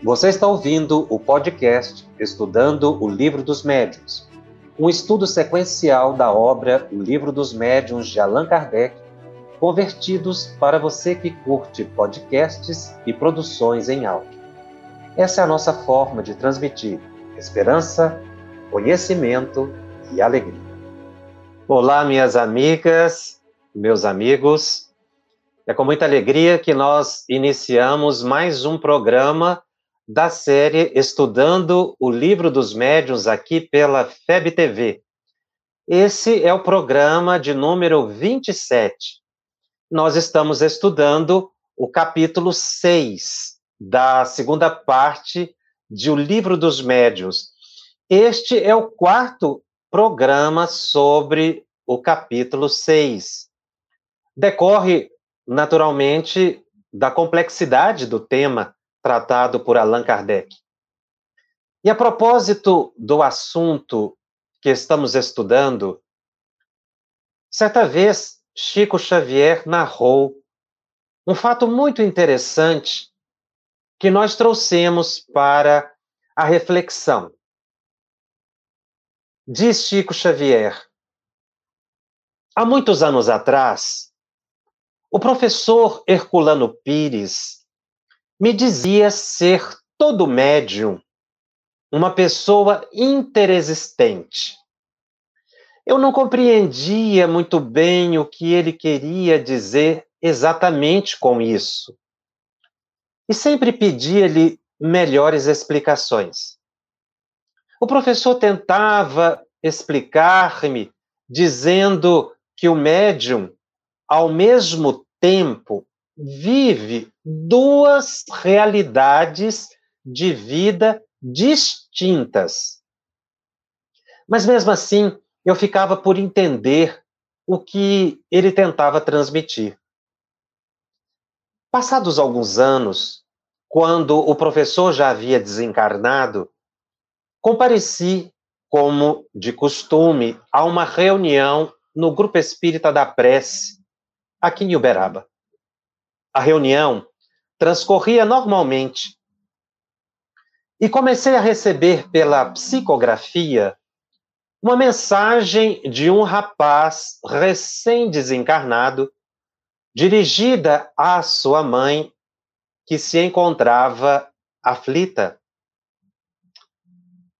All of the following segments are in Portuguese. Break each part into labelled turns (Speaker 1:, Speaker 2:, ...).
Speaker 1: Você está ouvindo o podcast Estudando o Livro dos Médiuns, um estudo sequencial da obra O Livro dos Médiuns de Allan Kardec, convertidos para você que curte podcasts e produções em áudio. Essa é a nossa forma de transmitir esperança, conhecimento e alegria. Olá, minhas amigas, meus amigos. É com muita alegria que nós iniciamos mais um programa da série Estudando o Livro dos Médiuns aqui pela FEB TV. Esse é o programa de número 27. Nós estamos estudando o capítulo 6 da segunda parte de O Livro dos Médiuns. Este é o quarto programa sobre o capítulo 6. Decorre, naturalmente, da complexidade do tema tratado por Allan Kardec. E a propósito do assunto que estamos estudando, certa vez Chico Xavier narrou um fato muito interessante que nós trouxemos para a reflexão. Diz Chico Xavier: há muitos anos atrás, o professor Herculano Pires me dizia ser todo médium uma pessoa interexistente. Eu não compreendia muito bem o que ele queria dizer exatamente com isso. E sempre pedia-lhe melhores explicações. O professor tentava explicar-me, dizendo que o médium, ao mesmo tempo, vive duas realidades de vida distintas. Mas mesmo assim, eu ficava por entender o que ele tentava transmitir. Passados alguns anos, quando o professor já havia desencarnado, Compareci, como de costume, a uma reunião no Grupo Espírita da Prece, aqui em Uberaba. A reunião transcorria normalmente. E comecei a receber pela psicografia uma mensagem de um rapaz recém-desencarnado, dirigida à sua mãe, que se encontrava aflita.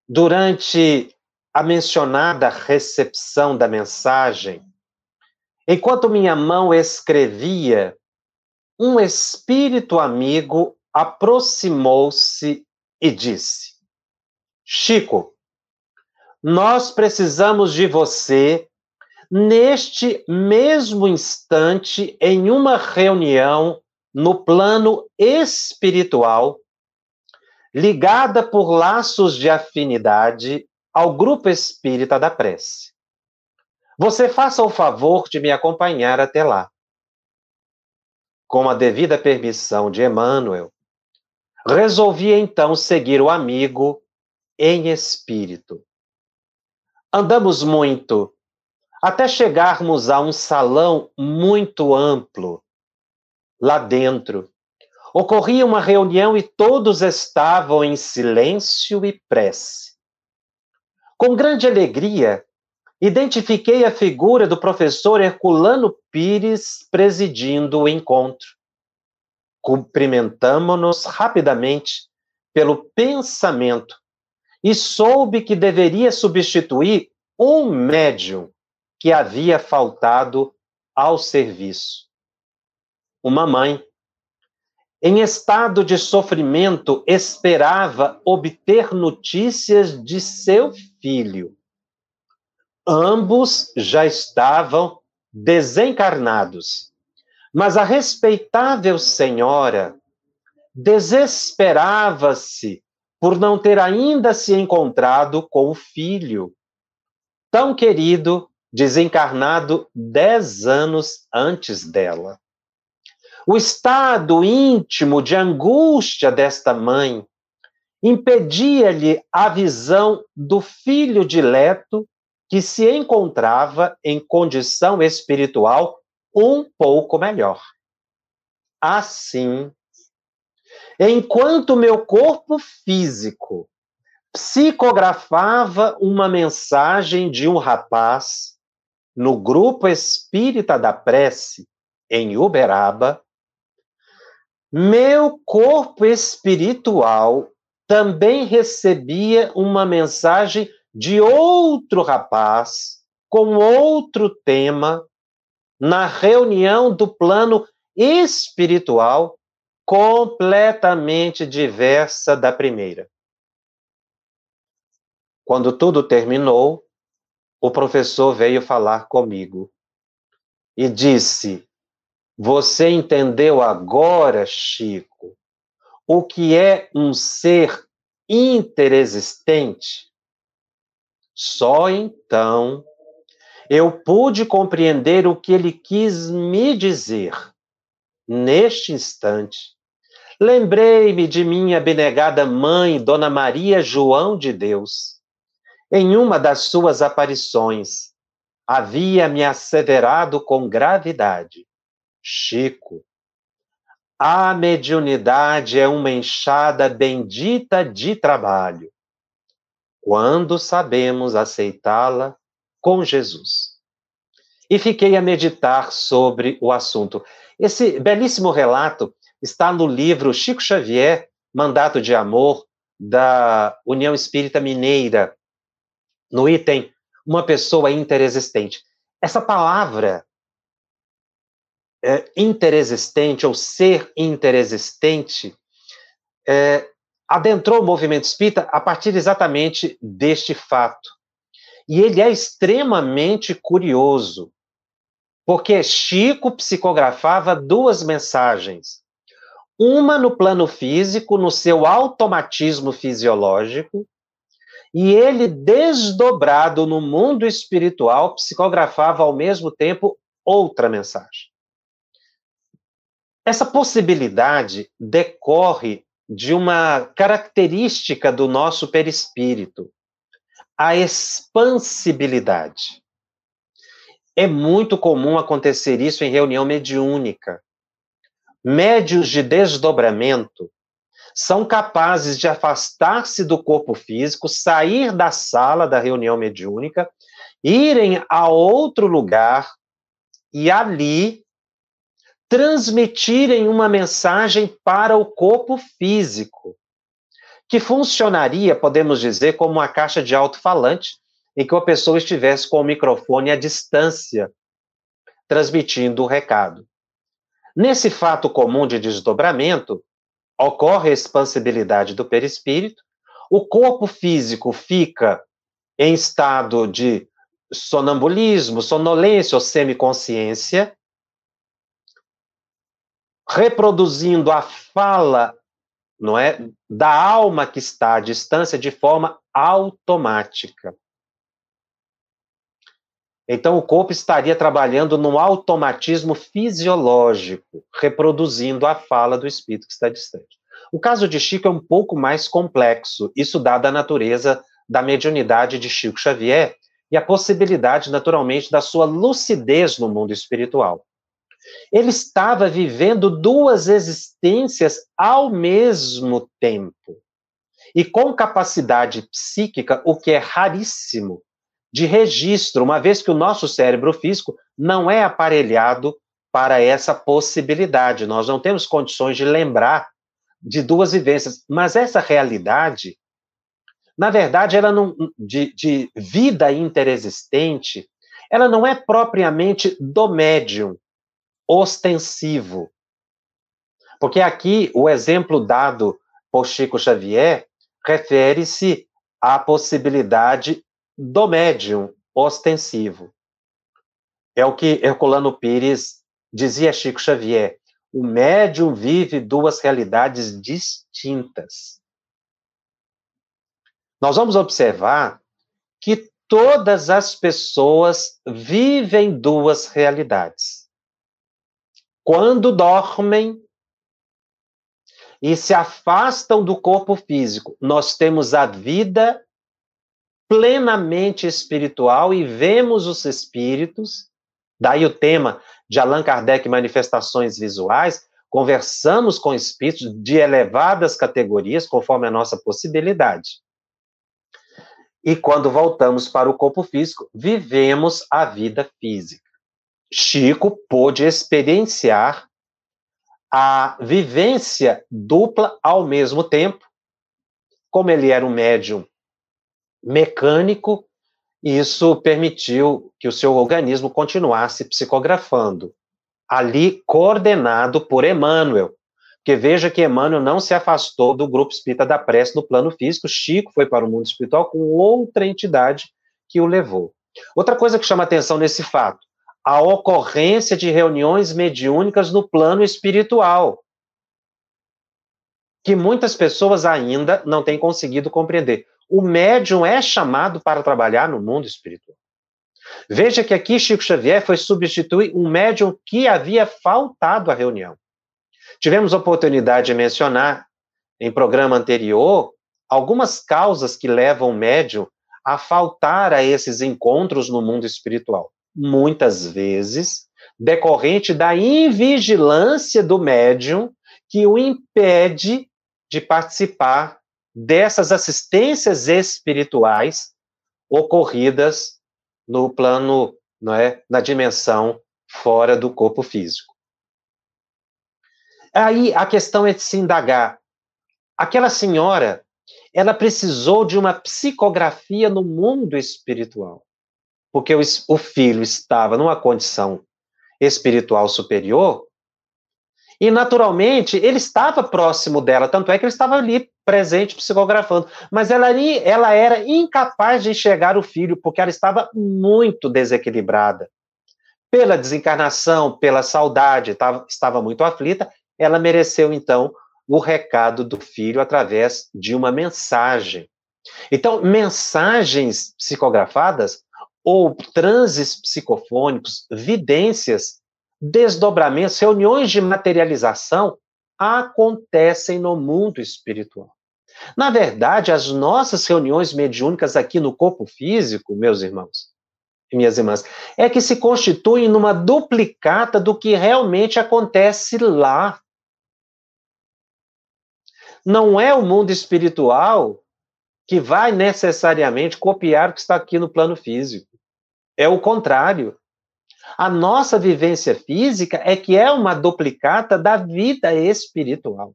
Speaker 1: Durante a mencionada recepção da mensagem, enquanto minha mão escrevia, um espírito amigo aproximou-se e disse: Chico, nós precisamos de você neste mesmo instante em uma reunião no plano espiritual ligada por laços de afinidade ao grupo espírita da prece. Você faça o favor de me acompanhar até lá. Com a devida permissão de Emmanuel, resolvi então seguir o amigo em espírito. Andamos muito, até chegarmos a um salão muito amplo. Lá dentro, Ocorria uma reunião e todos estavam em silêncio e prece. Com grande alegria, identifiquei a figura do professor Herculano Pires presidindo o encontro. Cumprimentamo-nos rapidamente pelo pensamento e soube que deveria substituir um médium que havia faltado ao serviço. Uma mãe em estado de sofrimento, esperava obter notícias de seu filho. Ambos já estavam desencarnados, mas a respeitável senhora desesperava-se por não ter ainda se encontrado com o filho, tão querido, desencarnado dez anos antes dela. O estado íntimo de angústia desta mãe impedia-lhe a visão do filho dileto que se encontrava em condição espiritual um pouco melhor. Assim, Enquanto meu corpo físico psicografava uma mensagem de um rapaz no grupo espírita da prece em Uberaba, meu corpo espiritual também recebia uma mensagem de outro rapaz com outro tema na reunião do plano espiritual completamente diversa da primeira. Quando tudo terminou, o professor veio falar comigo e disse: Você entendeu agora, Chico, o que é um ser interexistente? Só então eu pude compreender o que ele quis me dizer. Neste instante, lembrei-me de minha abnegada mãe, Dona Maria João de Deus. Em uma das suas aparições, havia me asseverado com gravidade: Chico, a mediunidade é uma enxada bendita de trabalho. Quando sabemos aceitá-la, com Jesus. E fiquei a meditar sobre o assunto. Esse belíssimo relato está no livro Chico Xavier, Mandato de Amor, da União Espírita Mineira, no item Uma Pessoa Interexistente. Essa palavra é, interexistente ou ser interexistente é, adentrou o movimento espírita a partir exatamente deste fato. E ele é extremamente curioso, porque Chico psicografava duas mensagens. Uma no plano físico, no seu automatismo fisiológico, e ele, desdobrado no mundo espiritual, psicografava ao mesmo tempo outra mensagem. Essa possibilidade decorre de uma característica do nosso perispírito, a expansibilidade. É muito comum acontecer isso em reunião mediúnica. Médios de desdobramento são capazes de afastar-se do corpo físico, sair da sala da reunião mediúnica, irem a outro lugar e ali transmitirem uma mensagem para o corpo físico que funcionaria, podemos dizer, como uma caixa de alto-falante, em que a pessoa estivesse com o microfone à distância, transmitindo o recado. Nesse fato comum de desdobramento, ocorre a expansibilidade do perispírito, o corpo físico fica em estado de sonambulismo, sonolência ou semiconsciência, reproduzindo a fala não é, da alma que está à distância de forma automática. Então, o corpo estaria trabalhando no automatismo fisiológico, reproduzindo a fala do espírito que está distante. O caso de Chico é um pouco mais complexo, isso dada a natureza da mediunidade de Chico Xavier e a possibilidade, naturalmente, da sua lucidez no mundo espiritual. Ele estava vivendo duas existências ao mesmo tempo. E com capacidade psíquica, o que é raríssimo, de registro, uma vez que o nosso cérebro físico não é aparelhado para essa possibilidade. Nós não temos condições de lembrar de duas vivências. Mas essa realidade, na verdade, ela não, de, de vida interexistente, ela não é propriamente do médium, ostensivo. Porque aqui o exemplo dado por Chico Xavier refere-se à possibilidade do médium ostensivo. É o que Herculano Pires dizia a Chico Xavier: o médium vive duas realidades distintas. Nós vamos observar que todas as pessoas vivem duas realidades quando dormem e se afastam do corpo físico, nós temos a vida plenamente espiritual e vemos os espíritos, daí o tema de Allan Kardec Manifestações Visuais, conversamos com espíritos de elevadas categorias, conforme a nossa possibilidade. E quando voltamos para o corpo físico, vivemos a vida física. Chico pôde experienciar a vivência dupla ao mesmo tempo, como ele era um médium mecânico, isso permitiu que o seu organismo continuasse psicografando, ali coordenado por Emmanuel. Porque veja que Emmanuel não se afastou do grupo espírita da prece no plano físico, Chico foi para o mundo espiritual com outra entidade que o levou. Outra coisa que chama atenção nesse fato, a ocorrência de reuniões mediúnicas no plano espiritual, que muitas pessoas ainda não têm conseguido compreender. O médium é chamado para trabalhar no mundo espiritual. Veja que aqui Chico Xavier foi substituir um médium que havia faltado à reunião. Tivemos oportunidade de mencionar em programa anterior algumas causas que levam o médium a faltar a esses encontros no mundo espiritual muitas vezes decorrente da invigilância do médium que o impede de participar dessas assistências espirituais ocorridas no plano, não é, na dimensão fora do corpo físico. Aí a questão é de se indagar. Aquela senhora, ela precisou de uma psicografia no mundo espiritual porque o, o filho estava numa condição espiritual superior, e naturalmente ele estava próximo dela, tanto é que ele estava ali presente psicografando, mas ela, ela era incapaz de enxergar o filho, porque ela estava muito desequilibrada. Pela desencarnação, pela saudade, estava, estava muito aflita, ela mereceu então o recado do filho através de uma mensagem. Então, mensagens psicografadas ou transes psicofônicos, vidências, desdobramentos, reuniões de materialização acontecem no mundo espiritual. Na verdade, as nossas reuniões mediúnicas aqui no corpo físico, meus irmãos e minhas irmãs, é que se constituem numa duplicata do que realmente acontece lá. Não é o mundo espiritual que vai necessariamente copiar o que está aqui no plano físico. É o contrário. A nossa vivência física é que é uma duplicata da vida espiritual.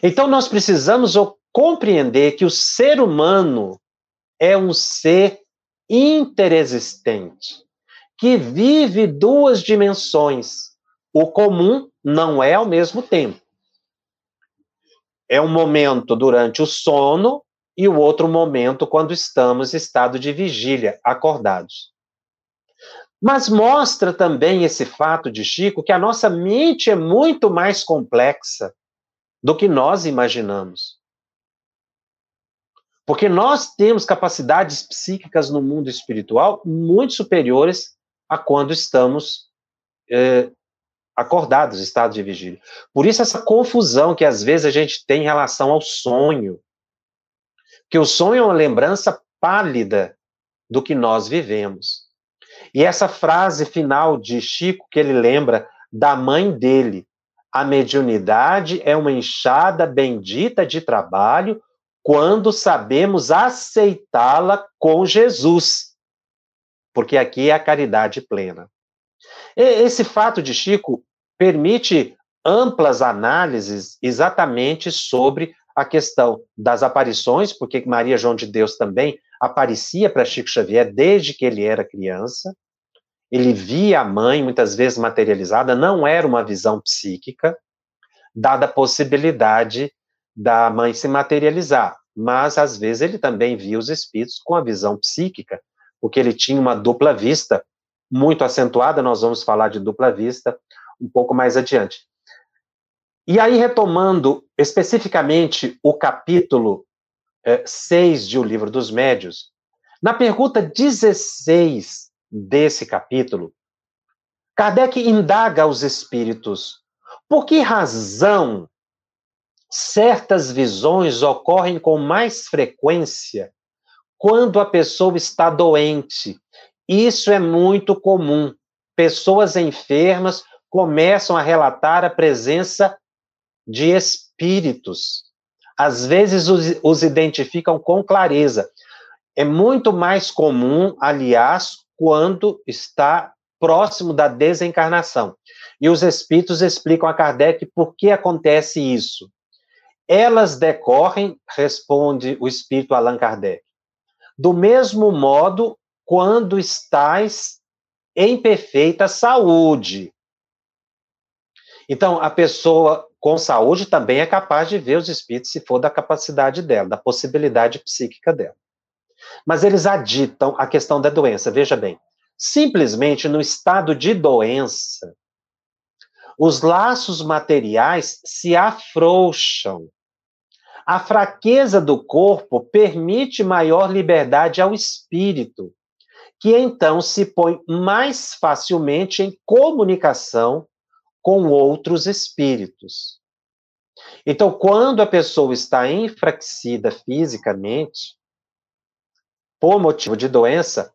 Speaker 1: Então nós precisamos compreender que o ser humano é um ser interexistente, que vive duas dimensões. O comum não é ao mesmo tempo. É um momento durante o sono e o outro momento quando estamos em estado de vigília, acordados. Mas mostra também esse fato de Chico que a nossa mente é muito mais complexa do que nós imaginamos. Porque nós temos capacidades psíquicas no mundo espiritual muito superiores a quando estamos é, acordados, estado de vigília. Por isso, essa confusão que às vezes a gente tem em relação ao sonho que o sonho é uma lembrança pálida do que nós vivemos. E essa frase final de Chico, que ele lembra da mãe dele, a mediunidade é uma enxada bendita de trabalho quando sabemos aceitá-la com Jesus. Porque aqui é a caridade plena. Esse fato de Chico permite amplas análises exatamente sobre a questão das aparições, porque Maria João de Deus também aparecia para Chico Xavier desde que ele era criança. Ele via a mãe muitas vezes materializada, não era uma visão psíquica, dada a possibilidade da mãe se materializar, mas às vezes ele também via os espíritos com a visão psíquica, porque ele tinha uma dupla vista muito acentuada, nós vamos falar de dupla vista um pouco mais adiante. E aí, retomando especificamente o capítulo é, 6 de O Livro dos Médios, na pergunta 16 desse capítulo, Kardec indaga aos espíritos por que razão certas visões ocorrem com mais frequência quando a pessoa está doente. Isso é muito comum. Pessoas enfermas começam a relatar a presença de espíritos. Às vezes os, os identificam com clareza. É muito mais comum, aliás, quando está próximo da desencarnação. E os espíritos explicam a Kardec por que acontece isso. Elas decorrem, responde o espírito Allan Kardec, do mesmo modo quando estais em perfeita saúde. Então, a pessoa com saúde também é capaz de ver os espíritos se for da capacidade dela, da possibilidade psíquica dela. Mas eles aditam a questão da doença, veja bem. Simplesmente no estado de doença, os laços materiais se afrouxam. A fraqueza do corpo permite maior liberdade ao espírito, que então se põe mais facilmente em comunicação com outros espíritos. Então, quando a pessoa está enfraquecida fisicamente, por motivo de doença,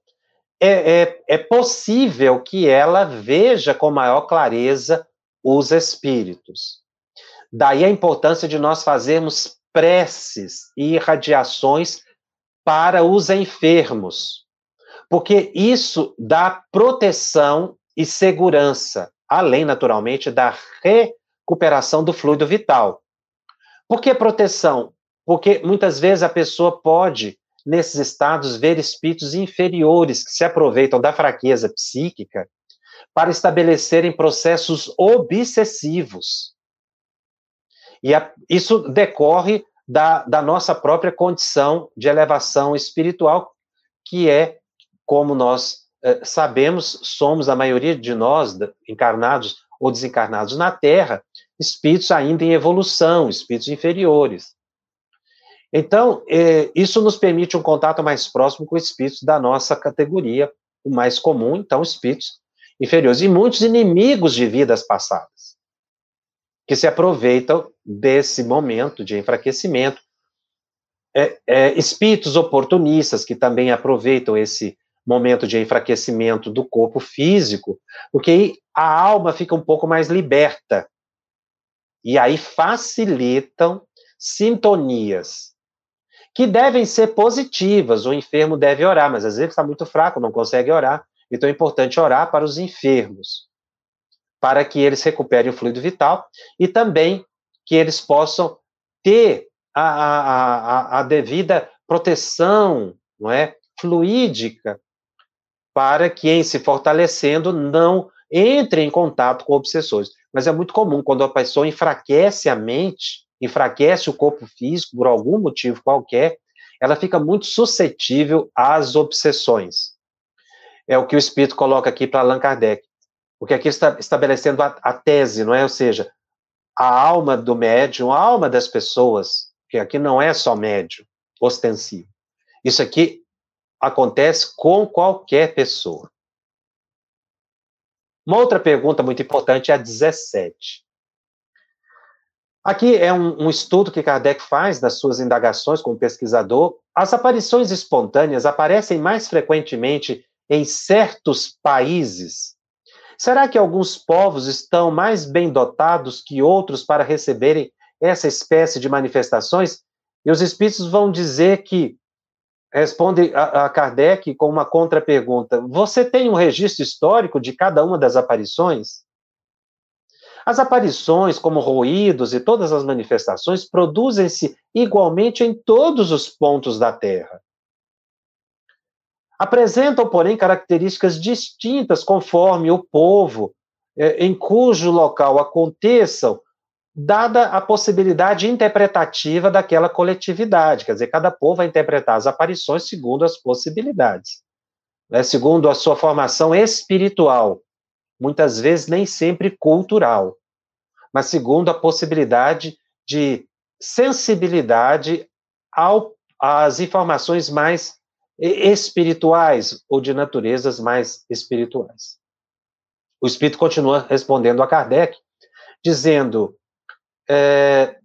Speaker 1: é, é, é possível que ela veja com maior clareza os espíritos. Daí a importância de nós fazermos preces e irradiações para os enfermos, porque isso dá proteção e segurança, além, naturalmente, da recuperação do fluido vital. Por que proteção? Porque muitas vezes a pessoa pode, nesses estados, ver espíritos inferiores que se aproveitam da fraqueza psíquica para estabelecerem processos obsessivos. E a, isso decorre da, da nossa própria condição de elevação espiritual, que é, como nós sabemos, somos a maioria de nós, encarnados ou desencarnados na Terra, espíritos ainda em evolução, espíritos inferiores. Então, eh, isso nos permite um contato mais próximo com espíritos da nossa categoria, o mais comum, então, espíritos inferiores, e muitos inimigos de vidas passadas, que se aproveitam desse momento de enfraquecimento. É, é, espíritos oportunistas que também aproveitam esse momento de enfraquecimento do corpo físico, porque aí a alma fica um pouco mais liberta. E aí facilitam sintonias que devem ser positivas. O enfermo deve orar, mas às vezes está muito fraco, não consegue orar. Então é importante orar para os enfermos, para que eles recuperem o fluido vital e também que eles possam ter a, a, a, a devida proteção, não é, fluídica, para que, em se fortalecendo, não entre em contato com obsessores. Mas é muito comum quando a pessoa enfraquece a mente, enfraquece o corpo físico por algum motivo qualquer, ela fica muito suscetível às obsessões é o que o Espírito coloca aqui para Allan Kardec. Porque aqui está estabelecendo a, a, tese, não é? Ou seja, a alma do médium, a alma das pessoas, que aqui não é só médium ostensivo. Isso aqui acontece com qualquer pessoa. Uma outra pergunta muito importante é a 17. Aqui é um, um, estudo que Kardec faz nas suas indagações como pesquisador. As aparições espontâneas aparecem mais frequentemente em certos países? Será que alguns povos estão mais bem dotados que outros para receberem essa espécie de manifestações? E os espíritos vão dizer que, responde a, a Kardec com uma contrapergunta: você tem um registro histórico de cada uma das aparições? As aparições, como ruídos e todas as manifestações, produzem-se igualmente em todos os pontos da Terra apresentam, porém, características distintas conforme o povo é, em cujo local aconteçam, dada a possibilidade interpretativa daquela coletividade. Quer dizer, cada povo vai interpretar as aparições segundo as possibilidades, né, segundo a sua formação espiritual, muitas vezes nem sempre cultural, mas segundo a possibilidade de sensibilidade ao, às informações mais espirituais ou de naturezas mais espirituais. O Espírito continua respondendo a Kardec, dizendo: é,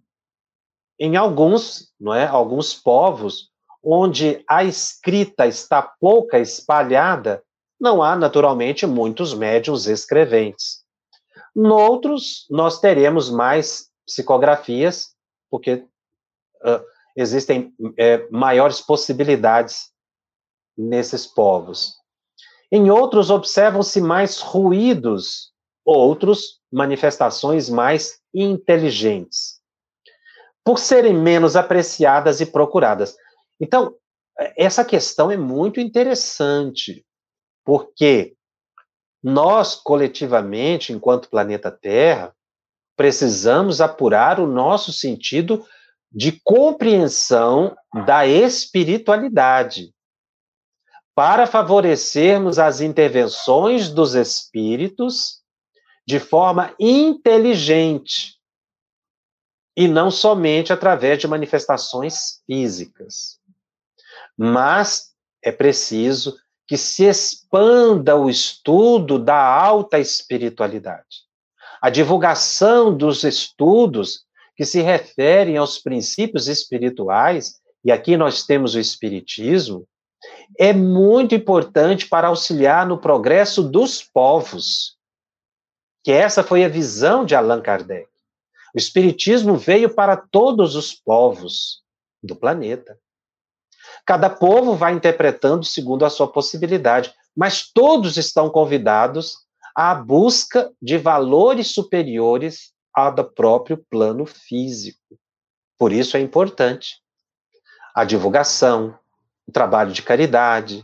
Speaker 1: em alguns, não é, alguns povos onde a escrita está pouca espalhada, não há naturalmente muitos médiuns escreventes. Noutros, nós teremos mais psicografias, porque uh, existem é, maiores possibilidades nesses povos. Em outros, observam-se mais ruídos, outros, manifestações mais inteligentes, por serem menos apreciadas e procuradas. Então, essa questão é muito interessante, porque nós, coletivamente, enquanto planeta Terra, precisamos apurar o nosso sentido de compreensão da espiritualidade, para favorecermos as intervenções dos espíritos de forma inteligente e não somente através de manifestações físicas. Mas é preciso que se expanda o estudo da alta espiritualidade. A divulgação dos estudos que se referem aos princípios espirituais, e aqui nós temos o Espiritismo, é muito importante para auxiliar no progresso dos povos. Que essa foi a visão de Allan Kardec. O Espiritismo veio para todos os povos do planeta. Cada povo vai interpretando segundo a sua possibilidade, mas todos estão convidados à busca de valores superiores ao do próprio plano físico. Por isso é importante a divulgação, o trabalho de caridade,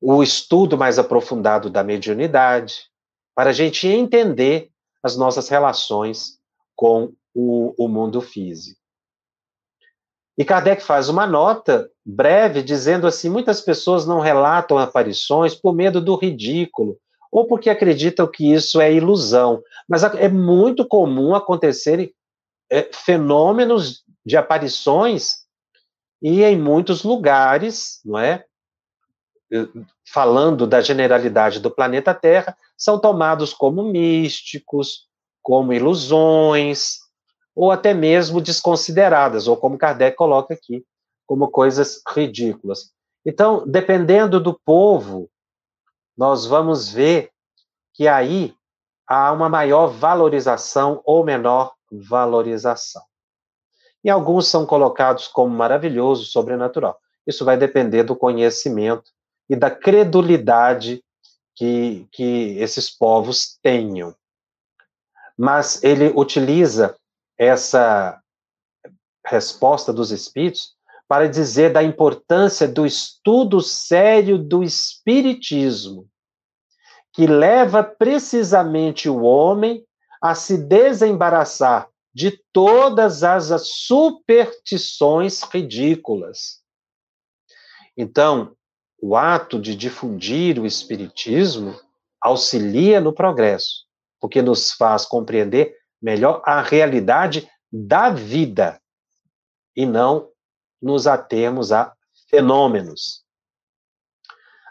Speaker 1: o estudo mais aprofundado da mediunidade, para a gente entender as nossas relações com o, o mundo físico. E Kardec faz uma nota breve dizendo assim: muitas pessoas não relatam aparições por medo do ridículo ou porque acreditam que isso é ilusão. Mas é muito comum acontecerem é, fenômenos de aparições e em muitos lugares, não é? Falando da generalidade do planeta Terra, são tomados como místicos, como ilusões, ou até mesmo desconsideradas, ou como Kardec coloca aqui, como coisas ridículas. Então, dependendo do povo, nós vamos ver que aí há uma maior valorização ou menor valorização e alguns são colocados como maravilhoso, sobrenatural. Isso vai depender do conhecimento e da credulidade que, que esses povos tenham. Mas ele utiliza essa resposta dos espíritos para dizer da importância do estudo sério do espiritismo, que leva precisamente o homem a se desembaraçar de todas as superstições ridículas. Então, o ato de difundir o Espiritismo auxilia no progresso, porque nos faz compreender melhor a realidade da vida e não nos atermos a fenômenos.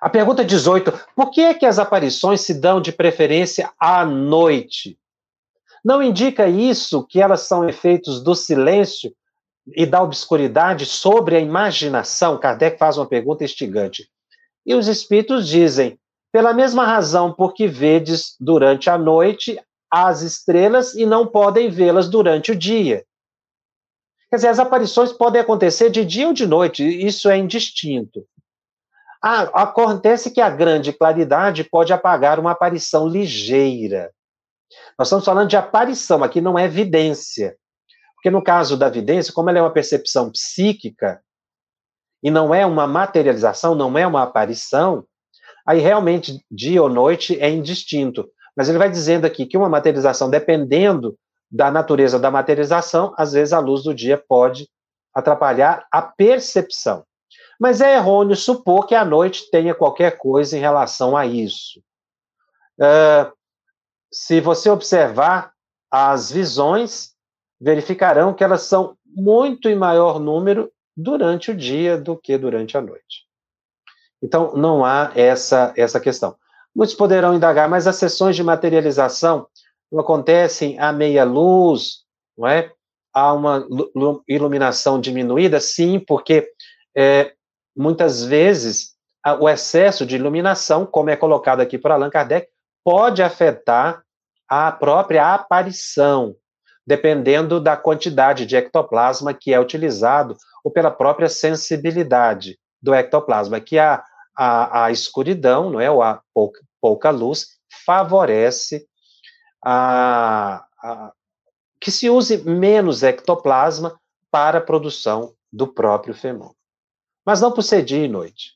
Speaker 1: A pergunta 18: por que é que as aparições se dão de preferência à noite? Não indica isso que elas são efeitos do silêncio e da obscuridade sobre a imaginação? Kardec faz uma pergunta instigante. E os espíritos dizem: pela mesma razão por que vedes durante a noite as estrelas e não podem vê-las durante o dia. Quer dizer, as aparições podem acontecer de dia ou de noite, isso é indistinto. Ah, acontece que a grande claridade pode apagar uma aparição ligeira. Nós estamos falando de aparição, aqui não é evidência. Porque no caso da evidência, como ela é uma percepção psíquica, e não é uma materialização, não é uma aparição, aí realmente dia ou noite é indistinto. Mas ele vai dizendo aqui que uma materialização, dependendo da natureza da materialização, às vezes a luz do dia pode atrapalhar a percepção. Mas é errôneo supor que a noite tenha qualquer coisa em relação a isso. Uh, se você observar as visões, verificarão que elas são muito em maior número durante o dia do que durante a noite. Então, não há essa, essa questão. Muitos poderão indagar, mas as sessões de materialização não acontecem à meia luz, não é? Há uma iluminação diminuída? Sim, porque é, muitas vezes o excesso de iluminação, como é colocado aqui por Allan Kardec, pode afetar a própria aparição, dependendo da quantidade de ectoplasma que é utilizado ou pela própria sensibilidade do ectoplasma, que a, a, a escuridão, não é, ou a pouca, pouca luz, favorece a, a, que se use menos ectoplasma para a produção do próprio fenômeno. Mas não por ser dia e noite.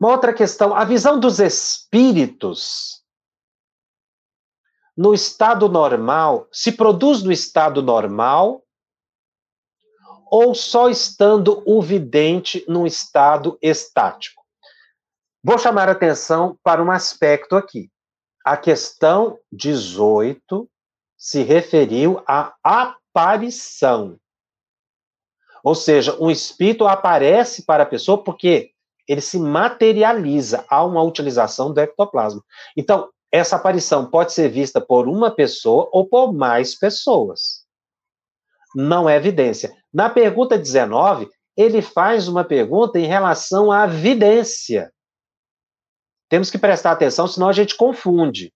Speaker 1: Uma outra questão, a visão dos espíritos no estado normal, se produz no estado normal ou só estando o vidente num estado estático? Vou chamar a atenção para um aspecto aqui. A questão 18 se referiu à aparição. Ou seja, um espírito aparece para a pessoa porque ele se materializa a uma utilização do ectoplasma. Então, essa aparição pode ser vista por uma pessoa ou por mais pessoas. Não é evidência. Na pergunta 19, ele faz uma pergunta em relação à vidência. Temos que prestar atenção, senão a gente confunde.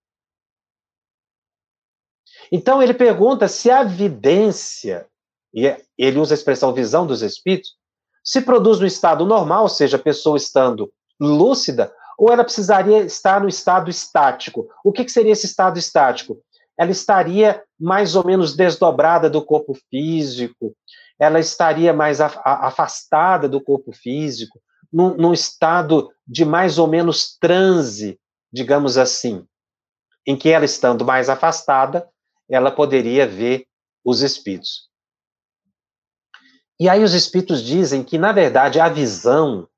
Speaker 1: Então, ele pergunta se a vidência, e é, ele usa a expressão visão dos espíritos, se produz no estado normal, ou seja, a pessoa estando lúcida, ou ela precisaria estar no estado estático. O que, que seria esse estado estático? Ela estaria mais ou menos desdobrada do corpo físico, ela estaria mais afastada do corpo físico, num, num estado de mais ou menos transe, digamos assim, em que ela estando mais afastada, ela poderia ver os espíritos. E aí os espíritos dizem que, na verdade, a visão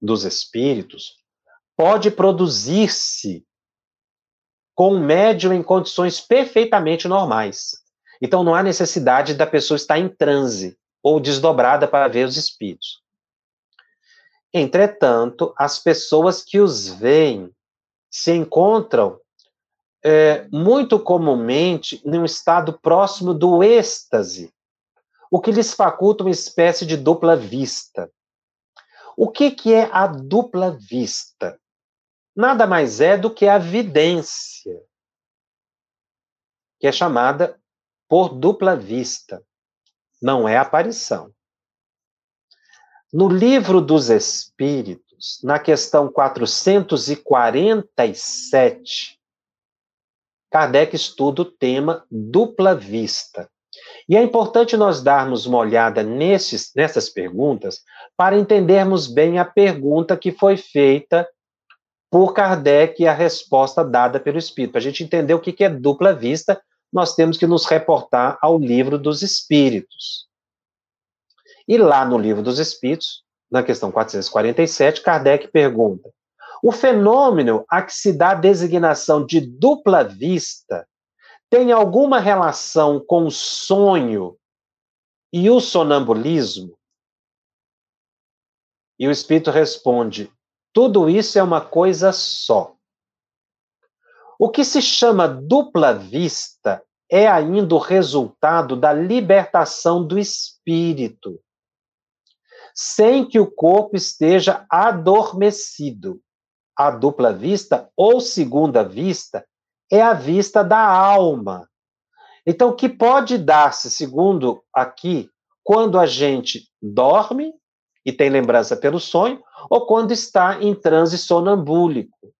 Speaker 1: dos espíritos pode produzir-se com um médium em condições perfeitamente normais. Então não há necessidade da pessoa estar em transe ou desdobrada para ver os espíritos. Entretanto, as pessoas que os veem se encontram é, muito comumente num estado próximo do êxtase, o que lhes faculta uma espécie de dupla vista. O que, que é a dupla vista? Nada mais é do que a vidência, que é chamada por dupla vista, não é aparição. No livro dos Espíritos, na questão 447, Kardec estuda o tema dupla vista. E é importante nós darmos uma olhada nesses, nessas perguntas para entendermos bem a pergunta que foi feita por Kardec e a resposta dada pelo Espírito. Para a gente entender o que é dupla vista, nós temos que nos reportar ao livro dos Espíritos. E lá no livro dos Espíritos, na questão 447, Kardec pergunta: o fenômeno a que se dá a designação de dupla vista tem alguma relação com o sonho e o sonambulismo? E o espírito responde: tudo isso é uma coisa só. O que se chama dupla vista é ainda o resultado da libertação do espírito, sem que o corpo esteja adormecido. A dupla vista ou segunda vista é a vista da alma. Então, o que pode dar-se, segundo aqui, quando a gente dorme e tem lembrança pelo sonho, ou quando está em transe sonambúlico.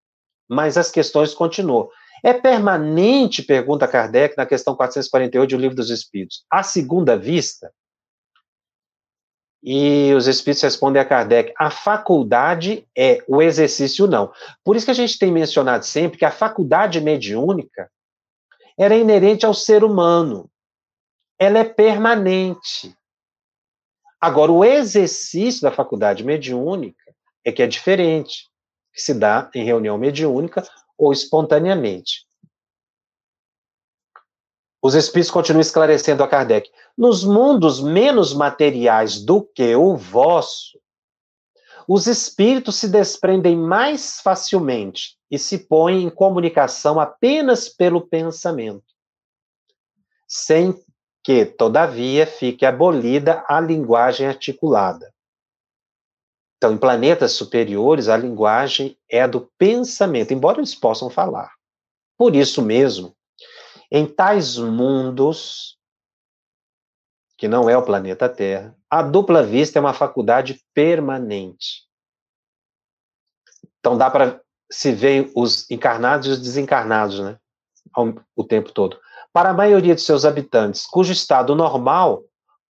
Speaker 1: Mas as questões continuam. É permanente, pergunta Kardec na questão 448 do Livro dos Espíritos, a segunda vista? E os espíritos respondem a Kardec: a faculdade é, o exercício não. Por isso que a gente tem mencionado sempre que a faculdade mediúnica era inerente ao ser humano. Ela é permanente. Agora, o exercício da faculdade mediúnica é que é diferente, que se dá em reunião mediúnica ou espontaneamente. Os espíritos continuam esclarecendo a Kardec. Nos mundos menos materiais do que o vosso, os espíritos se desprendem mais facilmente e se põem em comunicação apenas pelo pensamento, sem que, todavia, fique abolida a linguagem articulada. Então, em planetas superiores, a linguagem é a do pensamento, embora eles possam falar. por isso mesmo, em tais mundos, que não é o planeta Terra, a dupla vista é uma faculdade permanente. Então dá para se ver os encarnados e os desencarnados, né? O tempo todo. Para a maioria de seus habitantes, cujo estado normal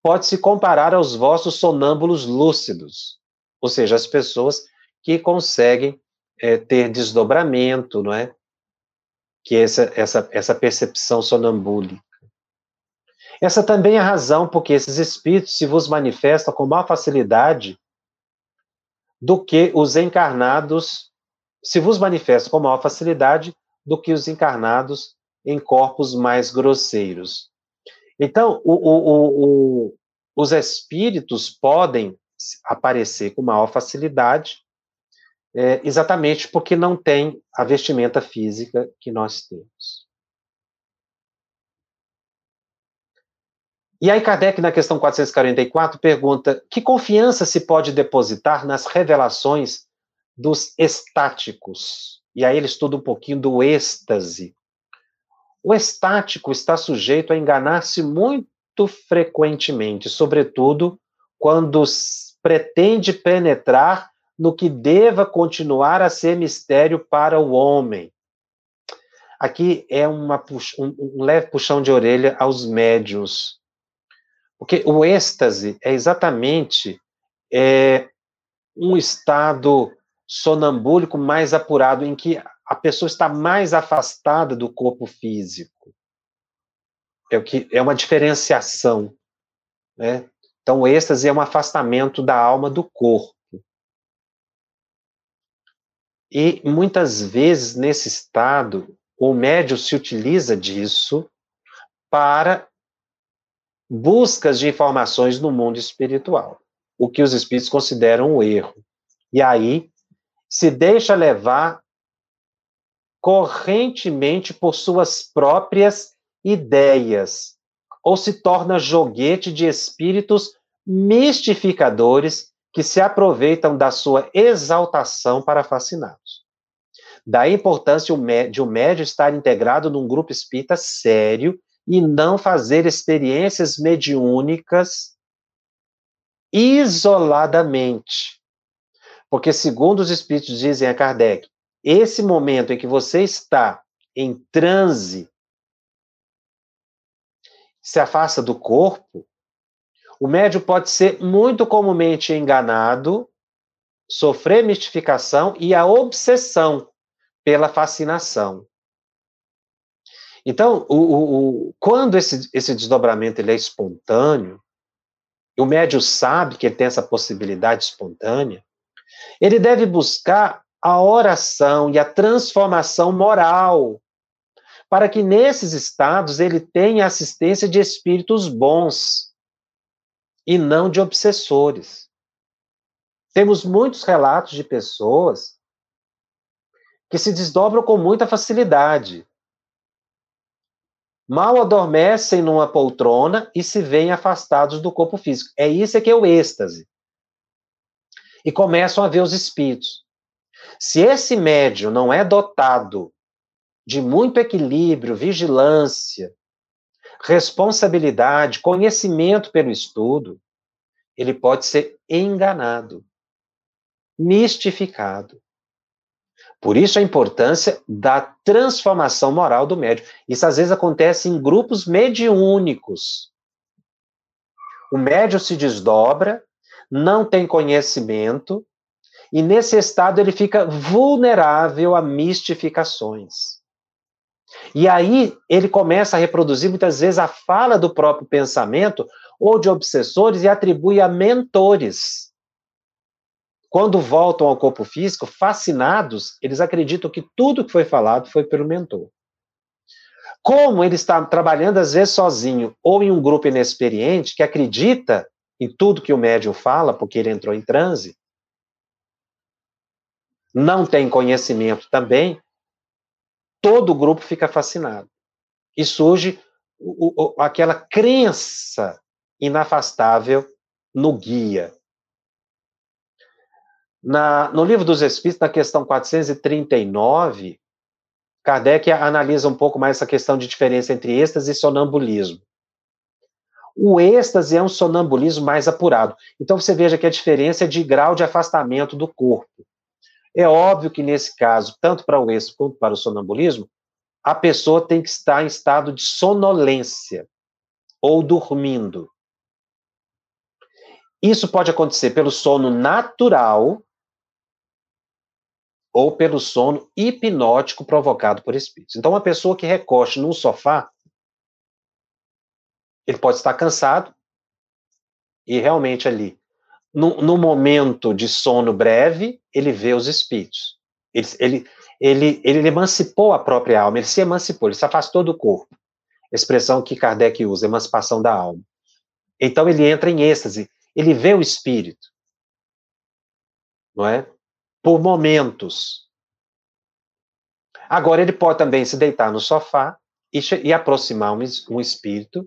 Speaker 1: pode se comparar aos vossos sonâmbulos lúcidos, ou seja, as pessoas que conseguem é, ter desdobramento, não é? Que essa, essa, essa percepção sonambúlica. Essa também é a razão por que esses espíritos se vos manifestam com maior facilidade do que os encarnados, se vos manifestam com maior facilidade do que os encarnados em corpos mais grosseiros. Então, o, o, o, os espíritos podem aparecer com maior facilidade, é, exatamente porque não tem a vestimenta física que nós temos. E aí, Kardec, na questão 444, pergunta: que confiança se pode depositar nas revelações dos estáticos? E aí ele estuda um pouquinho do êxtase. O estático está sujeito a enganar-se muito frequentemente, sobretudo quando pretende penetrar no que deva continuar a ser mistério para o homem. Aqui é uma, um, um leve puxão de orelha aos médios, porque o êxtase é exatamente é, um estado sonambúlico mais apurado, em que a pessoa está mais afastada do corpo físico. É, o que, é uma diferenciação. Né? Então, o êxtase é um afastamento da alma do corpo. E muitas vezes, nesse estado, o médium se utiliza disso para buscas de informações no mundo espiritual, o que os espíritos consideram um erro. E aí se deixa levar correntemente por suas próprias ideias, ou se torna joguete de espíritos mistificadores que se aproveitam da sua exaltação para fasciná-los. Daí a importância de um médio estar integrado num grupo espírita sério e não fazer experiências mediúnicas isoladamente. Porque, segundo os espíritos dizem a Kardec, esse momento em que você está em transe, se afasta do corpo, o médium pode ser muito comumente enganado, sofrer mistificação e a obsessão pela fascinação. Então, o, o, o, quando esse, esse desdobramento ele é espontâneo, o médium sabe que ele tem essa possibilidade espontânea, ele deve buscar a oração e a transformação moral, para que nesses estados ele tenha assistência de espíritos bons e não de obsessores. Temos muitos relatos de pessoas que se desdobram com muita facilidade, mal adormecem numa poltrona e se veem afastados do corpo físico. É isso que é o êxtase. E começam a ver os espíritos. Se esse médium não é dotado de muito equilíbrio, vigilância, responsabilidade, conhecimento pelo estudo, ele pode ser enganado, mistificado. Por isso a importância da transformação moral do médium. Isso às vezes acontece em grupos mediúnicos. O médium se desdobra, não tem conhecimento, e nesse estado ele fica vulnerável a mistificações. E aí ele começa a reproduzir muitas vezes a fala do próprio pensamento ou de obsessores e atribui a mentores. Quando voltam ao corpo físico, fascinados, eles acreditam que tudo que foi falado foi pelo mentor. Como ele está trabalhando, às vezes, sozinho ou em um grupo inexperiente que acredita em tudo que o médium fala, porque ele entrou em transe, não tem conhecimento também, todo o grupo fica fascinado. E surge o, o, aquela crença inafastável no guia, na, no livro dos Espíritos, na questão 439, Kardec analisa um pouco mais essa questão de diferença entre êxtase e sonambulismo. O êxtase é um sonambulismo mais apurado. Então você veja que a diferença é de grau de afastamento do corpo. É óbvio que nesse caso, tanto para o êxtase quanto para o sonambulismo, a pessoa tem que estar em estado de sonolência ou dormindo. Isso pode acontecer pelo sono natural ou pelo sono hipnótico provocado por espíritos. Então, uma pessoa que recoste num sofá, ele pode estar cansado e realmente ali, no, no momento de sono breve, ele vê os espíritos. Ele, ele, ele, ele emancipou a própria alma, ele se emancipou, ele se afastou do corpo. Expressão que Kardec usa, emancipação da alma. Então ele entra em êxtase, ele vê o espírito. Não é? por momentos. Agora, ele pode também se deitar no sofá e, e aproximar um, um espírito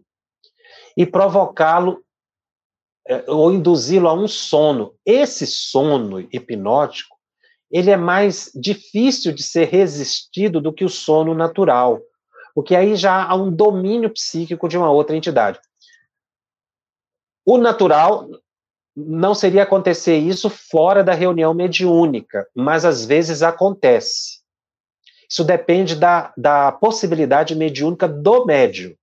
Speaker 1: e provocá-lo ou induzi-lo a um sono. Esse sono hipnótico, ele é mais difícil de ser resistido do que o sono natural, porque aí já há um domínio psíquico de uma outra entidade. O natural não seria acontecer isso fora da reunião mediúnica, mas às vezes acontece. Isso depende da, da possibilidade mediúnica do médio.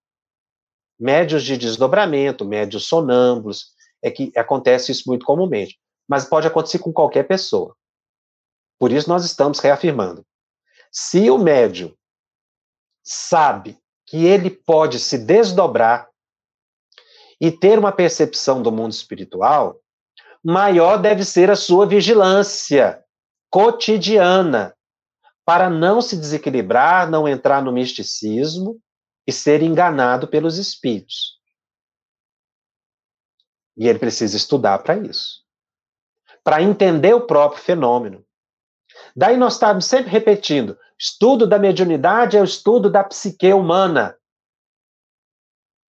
Speaker 1: Médios de desdobramento, médios sonâmbulos, é que acontece isso muito comumente. Mas pode acontecer com qualquer pessoa. Por isso nós estamos reafirmando. Se o médio sabe que ele pode se desdobrar e ter uma percepção do mundo espiritual, maior deve ser a sua vigilância cotidiana, para não se desequilibrar, não entrar no misticismo e ser enganado pelos espíritos. E ele precisa estudar para isso, para entender o próprio fenômeno. Daí nós estamos sempre repetindo: estudo da mediunidade é o estudo da psique humana.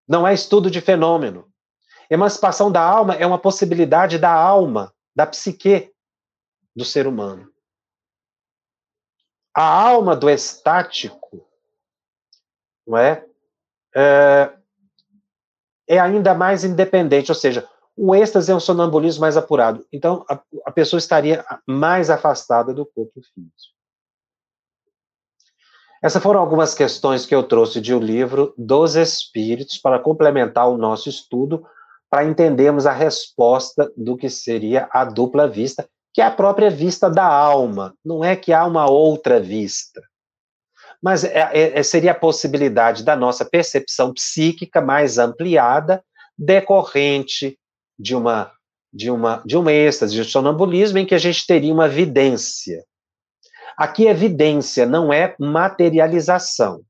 Speaker 1: Não é estudo de fenômeno. Emancipação da alma é uma possibilidade da alma, da psique do ser humano. A alma do estático, não é? É, é ainda mais independente, ou seja, o êxtase é um sonambulismo mais apurado. Então, a, a pessoa estaria mais afastada do corpo físico. Essas foram algumas questões que eu trouxe de o livro dos Espíritos para complementar o nosso estudo para entendermos a resposta do que seria a dupla vista, que é a própria vista da alma. Não é que há uma outra vista. Mas é, é, é, seria a possibilidade da nossa percepção psíquica mais ampliada, decorrente de uma de uma de uma êxtase, de um sonambulismo, em que a gente teria uma vidência. Aqui é evidência, não é materialização.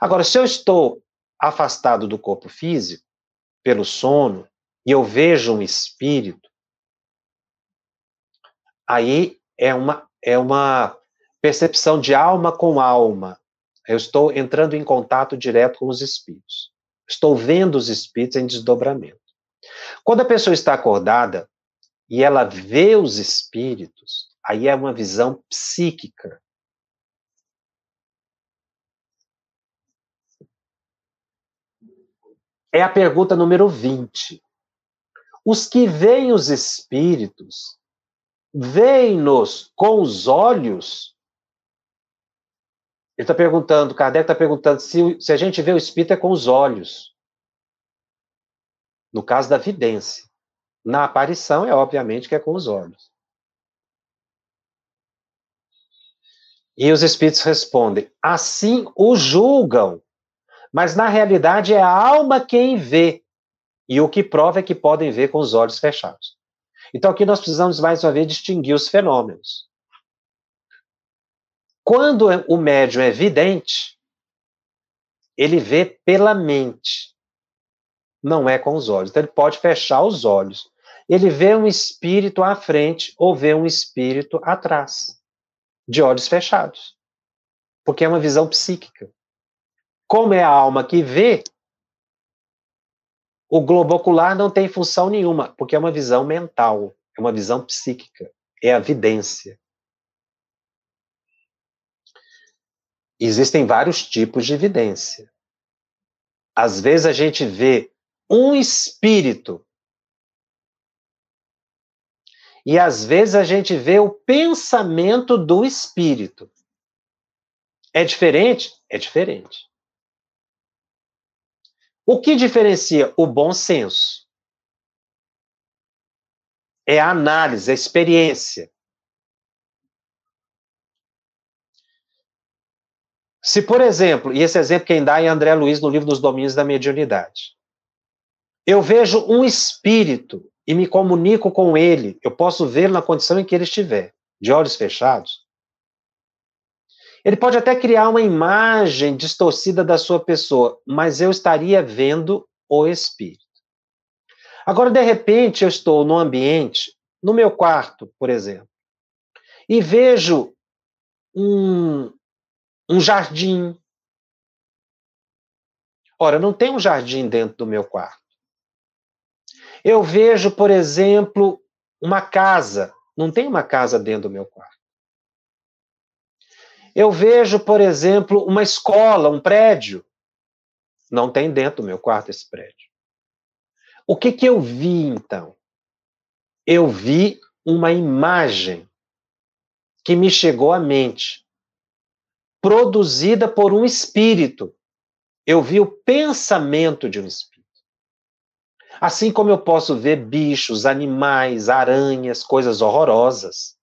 Speaker 1: Agora, se eu estou afastado do corpo físico, pelo sono e eu vejo um espírito, aí é uma, é uma percepção de alma com alma. Eu estou entrando em contato direto com os espíritos. Estou vendo os espíritos em desdobramento. Quando a pessoa está acordada e ela vê os espíritos, aí é uma visão psíquica. é a pergunta número 20. Os que veem os espíritos, veem-nos com os olhos? Ele está perguntando, Kardec está perguntando se, se a gente vê o espírito é com os olhos. No caso da vidência. Na aparição, é obviamente que é com os olhos. E os espíritos respondem: assim o julgam mas na realidade é a alma quem vê. E o que prova é que podem ver com os olhos fechados. Então aqui nós precisamos mais uma vez distinguir os fenômenos. Quando o médium é vidente, ele vê pela mente, não é com os olhos. Então ele pode fechar os olhos. Ele vê um espírito à frente ou vê um espírito atrás, de olhos fechados. Porque é uma visão psíquica. Como é a alma que vê, o globo ocular não tem função nenhuma, porque é uma visão mental, é uma visão psíquica, é a vidência. Existem vários tipos de evidência. Às vezes a gente vê um espírito. E às vezes a gente vê o pensamento do espírito. É diferente? É diferente. O que diferencia o bom senso? É a análise, a experiência. Se, por exemplo, e esse exemplo quem dá é André Luiz no livro dos Domínios da Mediunidade. Eu vejo um espírito e me comunico com ele, eu posso vê-lo na condição em que ele estiver, de olhos fechados. Ele pode até criar uma imagem distorcida da sua pessoa, mas eu estaria vendo o espírito. Agora, de repente, eu estou no ambiente, no meu quarto, por exemplo, e vejo um, um jardim. Ora, não tem um jardim dentro do meu quarto. Eu vejo, por exemplo, uma casa. Não tem uma casa dentro do meu quarto. Eu vejo, por exemplo, uma escola, um prédio. Não tem dentro do meu quarto esse prédio. O que, que eu vi, então? Eu vi uma imagem que me chegou à mente produzida por um espírito. Eu vi o pensamento de um espírito. Assim como eu posso ver bichos, animais, aranhas, coisas horrorosas.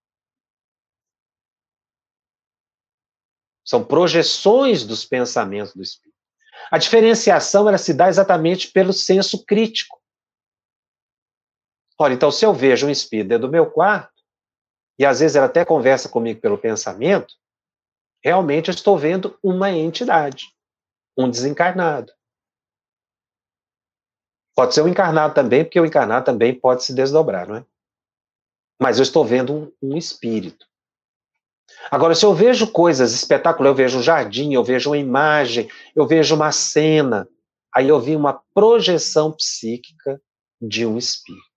Speaker 1: São projeções dos pensamentos do espírito. A diferenciação ela se dá exatamente pelo senso crítico. Olha, então se eu vejo um espírito dentro do meu quarto, e às vezes ela até conversa comigo pelo pensamento, Realmente eu estou vendo uma entidade, um desencarnado. Pode ser um encarnado também, porque o encarnado também pode se desdobrar, não é? Mas eu estou vendo um, um espírito. Agora, se eu vejo coisas espetaculares, eu vejo um jardim, eu vejo uma imagem, eu vejo uma cena, aí eu vi uma projeção psíquica de um espírito.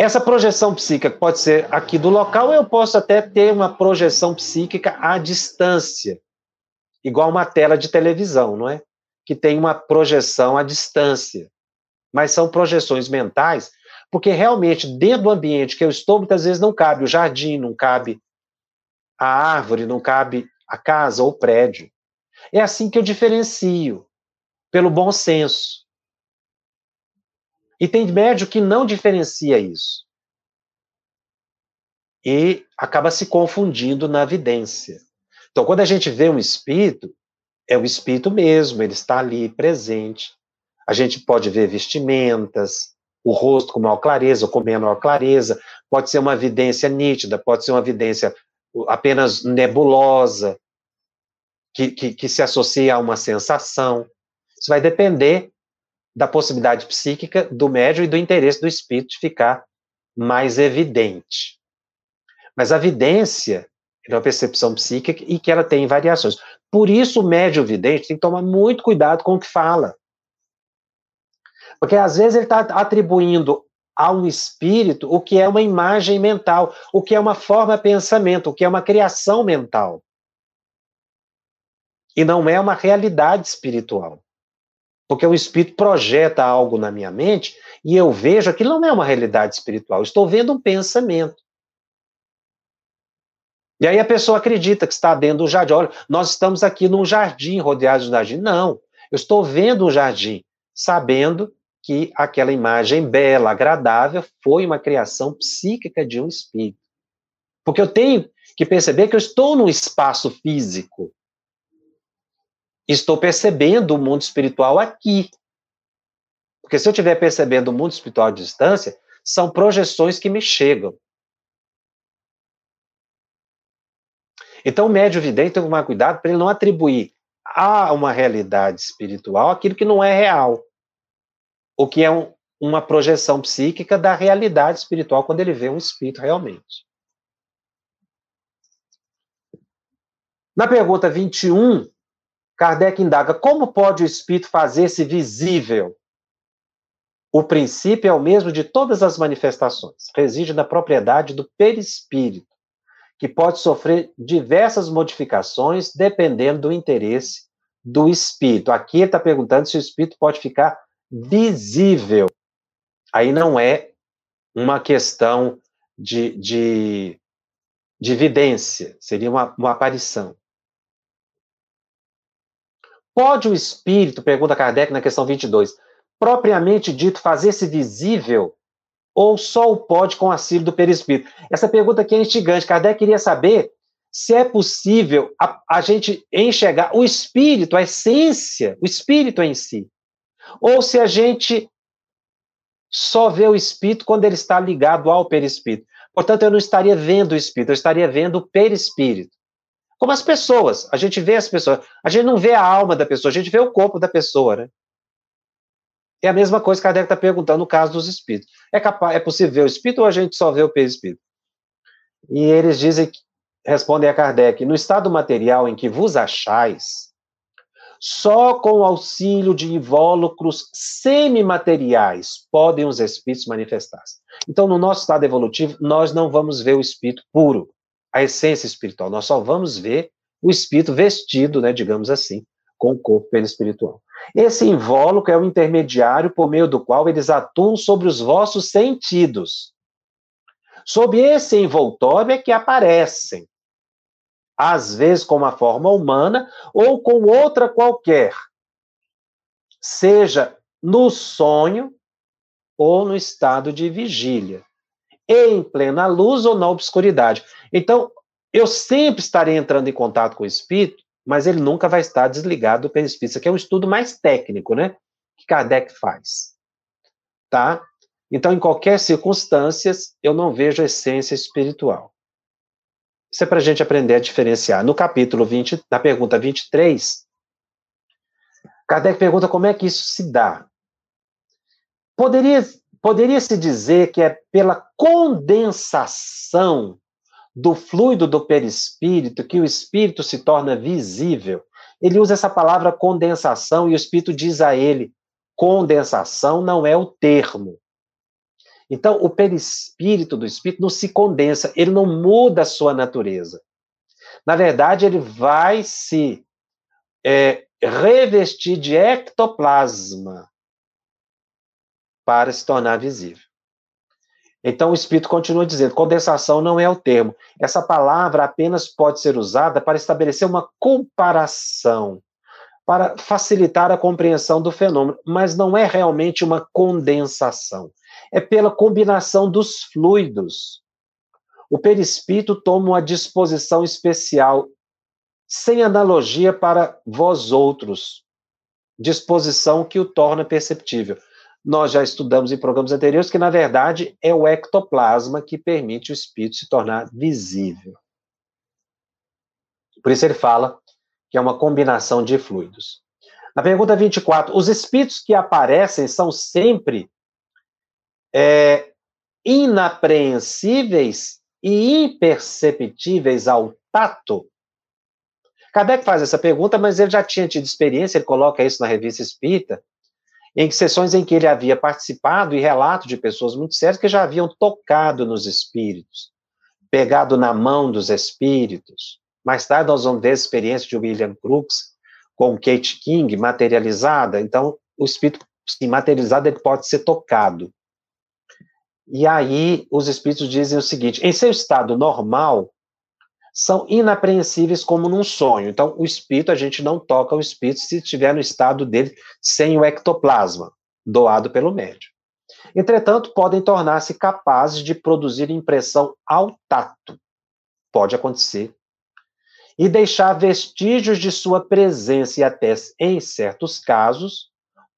Speaker 1: Essa projeção psíquica pode ser aqui do local, eu posso até ter uma projeção psíquica à distância, igual uma tela de televisão, não é? Que tem uma projeção à distância. Mas são projeções mentais, porque realmente dentro do ambiente que eu estou, muitas vezes não cabe o jardim, não cabe a árvore, não cabe a casa ou o prédio. É assim que eu diferencio, pelo bom senso. E tem médio que não diferencia isso. E acaba se confundindo na evidência. Então, quando a gente vê um espírito, é o espírito mesmo, ele está ali presente. A gente pode ver vestimentas, o rosto com maior clareza ou com menor clareza, pode ser uma evidência nítida, pode ser uma evidência apenas nebulosa, que, que, que se associa a uma sensação. Isso vai depender da possibilidade psíquica do médium e do interesse do espírito de ficar mais evidente. Mas a vidência é uma percepção psíquica e que ela tem variações. Por isso, o médium vidente tem que tomar muito cuidado com o que fala. Porque às vezes ele está atribuindo a um espírito o que é uma imagem mental, o que é uma forma de pensamento, o que é uma criação mental. E não é uma realidade espiritual. Porque o espírito projeta algo na minha mente e eu vejo aquilo não é uma realidade espiritual, estou vendo um pensamento. E aí a pessoa acredita que está dentro do jardim. Olha, nós estamos aqui num jardim, rodeados de jardim. Não, eu estou vendo um jardim, sabendo que aquela imagem bela, agradável, foi uma criação psíquica de um espírito. Porque eu tenho que perceber que eu estou num espaço físico estou percebendo o mundo espiritual aqui. Porque se eu estiver percebendo o mundo espiritual à distância, são projeções que me chegam. Então, o médio vidente tem que tomar cuidado para ele não atribuir a uma realidade espiritual aquilo que não é real. O que é um, uma projeção psíquica da realidade espiritual quando ele vê um espírito realmente. Na pergunta 21, Kardec indaga como pode o espírito fazer-se visível? O princípio é o mesmo de todas as manifestações, reside na propriedade do perispírito, que pode sofrer diversas modificações dependendo do interesse do espírito. Aqui ele está perguntando se o espírito pode ficar visível. Aí não é uma questão de, de, de evidência, seria uma, uma aparição. Pode o espírito, pergunta Kardec na questão 22, propriamente dito, fazer-se visível ou só o pode com auxílio do perispírito? Essa pergunta aqui é instigante. Kardec queria saber se é possível a, a gente enxergar o espírito, a essência, o espírito em si. Ou se a gente só vê o espírito quando ele está ligado ao perispírito. Portanto, eu não estaria vendo o espírito, eu estaria vendo o perispírito. Como as pessoas, a gente vê as pessoas, a gente não vê a alma da pessoa, a gente vê o corpo da pessoa, né? É a mesma coisa que Kardec está perguntando no caso dos espíritos. É, capaz, é possível ver o espírito ou a gente só vê o perispírito? E eles dizem, respondem a Kardec, no estado material em que vos achais, só com o auxílio de invólucros semimateriais podem os espíritos manifestar-se. Então, no nosso estado evolutivo, nós não vamos ver o espírito puro, a essência espiritual. Nós só vamos ver o espírito vestido, né, digamos assim, com o corpo perispiritual. Esse invólucro é o intermediário por meio do qual eles atuam sobre os vossos sentidos. Sob esse envoltório é que aparecem às vezes com uma forma humana ou com outra qualquer, seja no sonho ou no estado de vigília, em plena luz ou na obscuridade. Então, eu sempre estarei entrando em contato com o espírito, mas ele nunca vai estar desligado do perispírito. Isso aqui é um estudo mais técnico, né? Que Kardec faz. Tá? Então, em qualquer circunstância, eu não vejo essência espiritual. Isso é para a gente aprender a diferenciar. No capítulo 20, na pergunta 23, Kardec pergunta como é que isso se dá. Poderia, poderia se dizer que é pela condensação do fluido do perispírito que o espírito se torna visível. Ele usa essa palavra condensação e o espírito diz a ele: condensação não é o termo. Então, o perispírito do espírito não se condensa, ele não muda a sua natureza. Na verdade, ele vai se é, revestir de ectoplasma para se tornar visível. Então, o Espírito continua dizendo: condensação não é o termo. Essa palavra apenas pode ser usada para estabelecer uma comparação, para facilitar a compreensão do fenômeno, mas não é realmente uma condensação é pela combinação dos fluidos. O perispírito toma uma disposição especial, sem analogia para vós outros, disposição que o torna perceptível. Nós já estudamos em programas anteriores que, na verdade, é o ectoplasma que permite o espírito se tornar visível. Por isso ele fala que é uma combinação de fluidos. Na pergunta 24, os espíritos que aparecem são sempre é, inapreensíveis e imperceptíveis ao tato? Kardec faz essa pergunta, mas ele já tinha tido experiência, ele coloca isso na revista Espírita, em sessões em que ele havia participado e relato de pessoas muito sérias que já haviam tocado nos espíritos, pegado na mão dos espíritos. Mais tarde nós vamos ver a experiência de William Crookes com Kate King materializada. Então, o espírito sim, materializado ele pode ser tocado. E aí os espíritos dizem o seguinte: em seu estado normal, são inapreensíveis como num sonho. Então, o espírito, a gente não toca o espírito se estiver no estado dele sem o ectoplasma, doado pelo médium. Entretanto, podem tornar-se capazes de produzir impressão ao tato. Pode acontecer. E deixar vestígios de sua presença e até, em certos casos,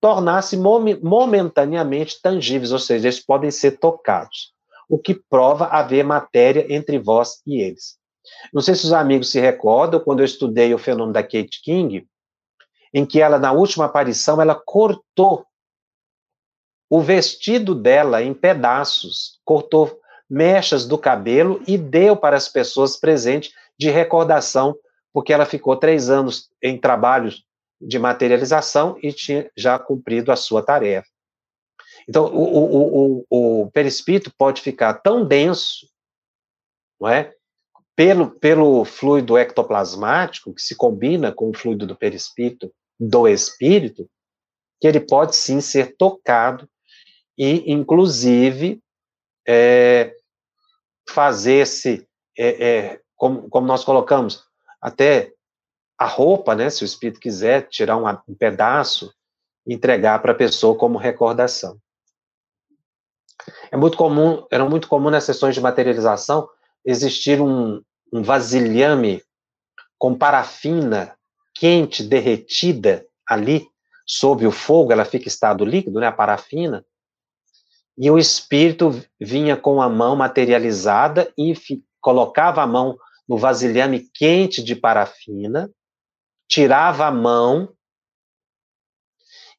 Speaker 1: tornar-se momentaneamente tangíveis, ou seja, eles podem ser tocados, o que prova haver matéria entre vós e eles. Não sei se os amigos se recordam, quando eu estudei o fenômeno da Kate King, em que ela, na última aparição, ela cortou o vestido dela em pedaços, cortou mechas do cabelo e deu para as pessoas presentes de recordação, porque ela ficou três anos em trabalhos de materialização e tinha já cumprido a sua tarefa. Então, o, o, o, o perispírito pode ficar tão denso, não é? Pelo, pelo fluido ectoplasmático, que se combina com o fluido do perispírito, do espírito, que ele pode sim ser tocado e, inclusive, é, fazer-se, é, é, como, como nós colocamos, até a roupa, né, se o espírito quiser tirar um, um pedaço, entregar para a pessoa como recordação. É muito comum, era muito comum nas sessões de materialização existir um, um vasilhame com parafina quente, derretida ali sob o fogo, ela fica em estado líquido, né, a parafina, e o espírito vinha com a mão materializada e colocava a mão no vasilhame quente de parafina, tirava a mão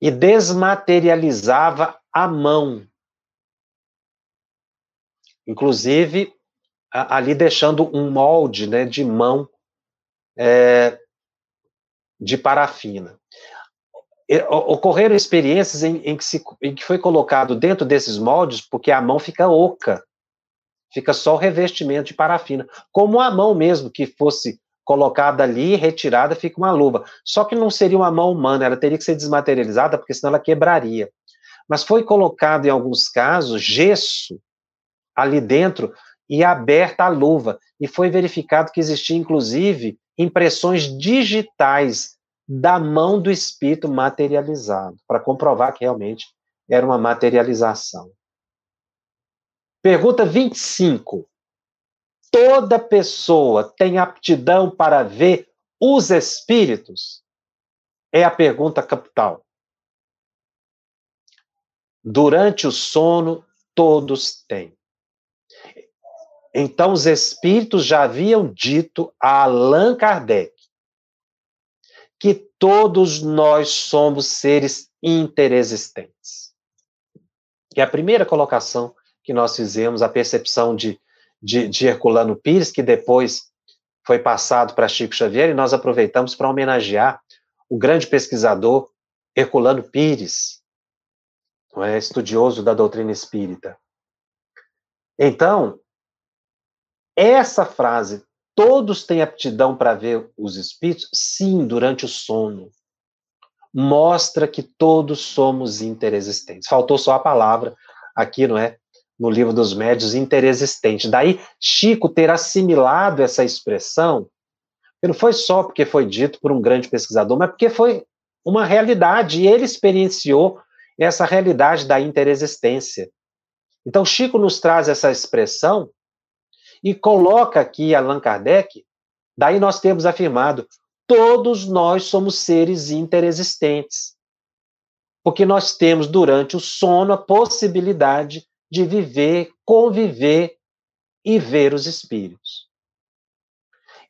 Speaker 1: e desmaterializava a mão. Inclusive, ali deixando um molde né, de mão é, de parafina. Ocorreram experiências em, em, que se, em que foi colocado dentro desses moldes, porque a mão fica oca, fica só o revestimento de parafina, como a mão mesmo que fosse colocada ali, retirada, fica uma luva. Só que não seria uma mão humana, ela teria que ser desmaterializada, porque senão ela quebraria. Mas foi colocado em alguns casos gesso ali dentro e aberta a luva. E foi verificado que existia, inclusive, impressões digitais da mão do espírito materializado, para comprovar que realmente era uma materialização. Pergunta 25. Toda pessoa tem aptidão para ver os espíritos? É a pergunta capital. Durante o sono, todos têm. Então, os espíritos já haviam dito a Allan Kardec que todos nós somos seres interexistentes. E a primeira colocação que nós fizemos, a percepção de, de, de Herculano Pires, que depois foi passado para Chico Xavier, e nós aproveitamos para homenagear o grande pesquisador Herculano Pires, é, estudioso da doutrina espírita. Então, essa frase, todos têm aptidão para ver os espíritos? Sim, durante o sono. Mostra que todos somos interexistentes. Faltou só a palavra aqui, não é? No livro dos médios, interexistente. Daí, Chico ter assimilado essa expressão, não foi só porque foi dito por um grande pesquisador, mas porque foi uma realidade, e ele experienciou essa realidade da interexistência. Então, Chico nos traz essa expressão e coloca aqui Allan Kardec, daí nós temos afirmado, todos nós somos seres interexistentes. Porque nós temos durante o sono a possibilidade de viver, conviver e ver os espíritos.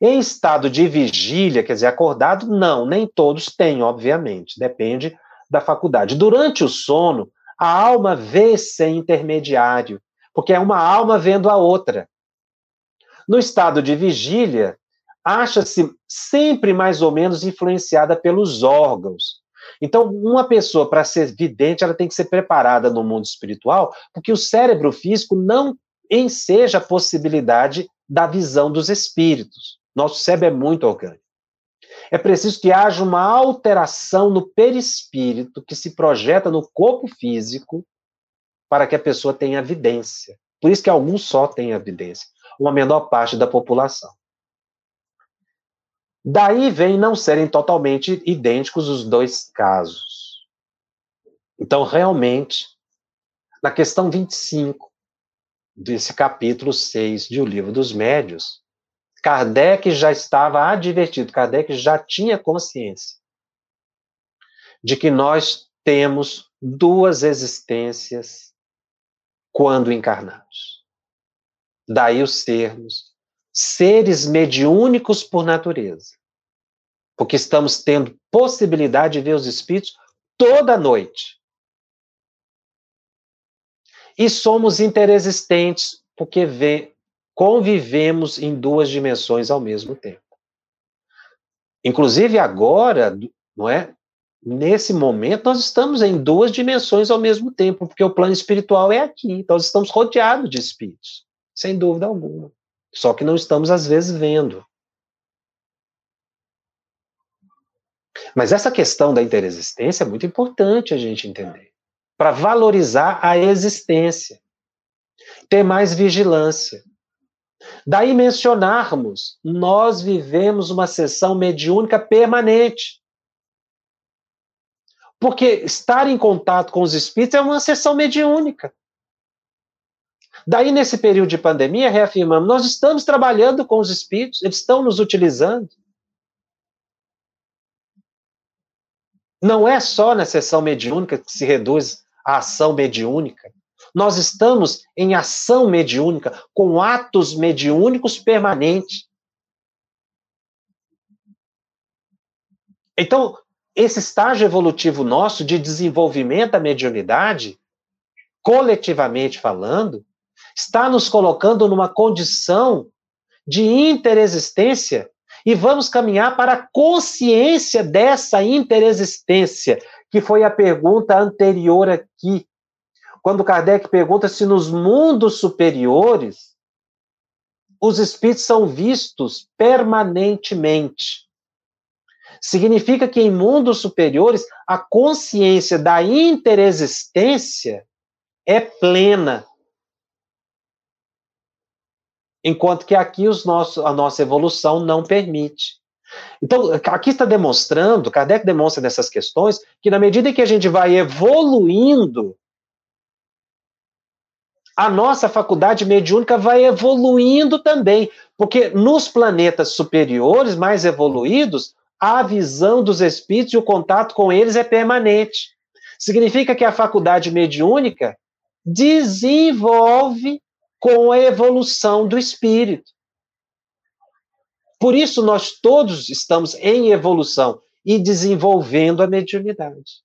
Speaker 1: Em estado de vigília, quer dizer, acordado, não, nem todos têm, obviamente, depende da faculdade. Durante o sono, a alma vê sem intermediário, porque é uma alma vendo a outra. No estado de vigília, acha-se sempre mais ou menos influenciada pelos órgãos. Então, uma pessoa, para ser vidente, ela tem que ser preparada no mundo espiritual, porque o cérebro físico não enseja a possibilidade da visão dos espíritos. Nosso cérebro é muito orgânico. É preciso que haja uma alteração no perispírito que se projeta no corpo físico para que a pessoa tenha evidência. Por isso que alguns só têm evidência uma menor parte da população. Daí vem não serem totalmente idênticos os dois casos. Então, realmente, na questão 25 desse capítulo 6 de O Livro dos Médios, Kardec já estava advertido, Kardec já tinha consciência de que nós temos duas existências quando encarnados. Daí os termos seres mediúnicos por natureza. Porque estamos tendo possibilidade de ver os espíritos toda noite. E somos interexistentes, porque convivemos em duas dimensões ao mesmo tempo. Inclusive agora, não é? Nesse momento, nós estamos em duas dimensões ao mesmo tempo, porque o plano espiritual é aqui. Nós estamos rodeados de espíritos sem dúvida alguma. Só que não estamos, às vezes, vendo. Mas essa questão da interexistência é muito importante a gente entender. Para valorizar a existência. Ter mais vigilância. Daí mencionarmos, nós vivemos uma sessão mediúnica permanente. Porque estar em contato com os espíritos é uma sessão mediúnica. Daí, nesse período de pandemia, reafirmamos, nós estamos trabalhando com os espíritos, eles estão nos utilizando. Não é só na sessão mediúnica que se reduz a ação mediúnica. Nós estamos em ação mediúnica, com atos mediúnicos permanentes. Então, esse estágio evolutivo nosso de desenvolvimento da mediunidade, coletivamente falando, está nos colocando numa condição de interexistência e vamos caminhar para a consciência dessa interexistência, que foi a pergunta anterior aqui. Quando Kardec pergunta se nos mundos superiores os espíritos são vistos permanentemente. Significa que em mundos superiores a consciência da interexistência é plena, enquanto que aqui os nossos, a nossa evolução não permite. Então, aqui está demonstrando, Kardec demonstra nessas questões, que na medida em que a gente vai evoluindo, a nossa faculdade mediúnica vai evoluindo também, porque nos planetas superiores, mais evoluídos, a visão dos espíritos e o contato com eles é permanente. Significa que a faculdade mediúnica desenvolve com a evolução do espírito. Por isso, nós todos estamos em evolução e desenvolvendo a mediunidade.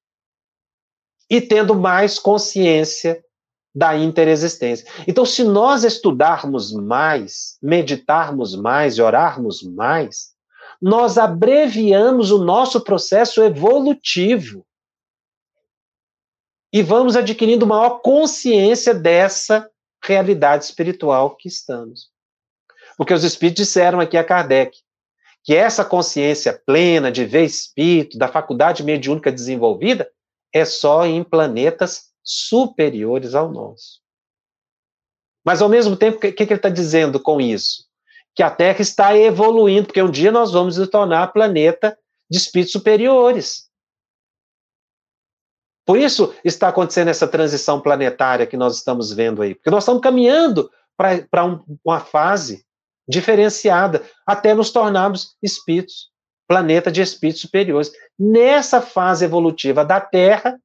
Speaker 1: E tendo mais consciência da interexistência. Então, se nós estudarmos mais, meditarmos mais e orarmos mais, nós abreviamos o nosso processo evolutivo. E vamos adquirindo maior consciência dessa realidade espiritual que estamos. Porque os espíritos disseram aqui a Kardec que essa consciência plena de ver espírito, da faculdade mediúnica desenvolvida, é só em planetas superiores ao nosso. Mas, ao mesmo tempo, o que, que ele está dizendo com isso? Que a Terra está evoluindo, porque um dia nós vamos nos tornar planeta de espíritos superiores. Por isso está acontecendo essa transição planetária que nós estamos vendo aí, porque nós estamos caminhando para um, uma fase diferenciada até nos tornarmos espíritos, planeta de espíritos superiores. Nessa fase evolutiva da Terra,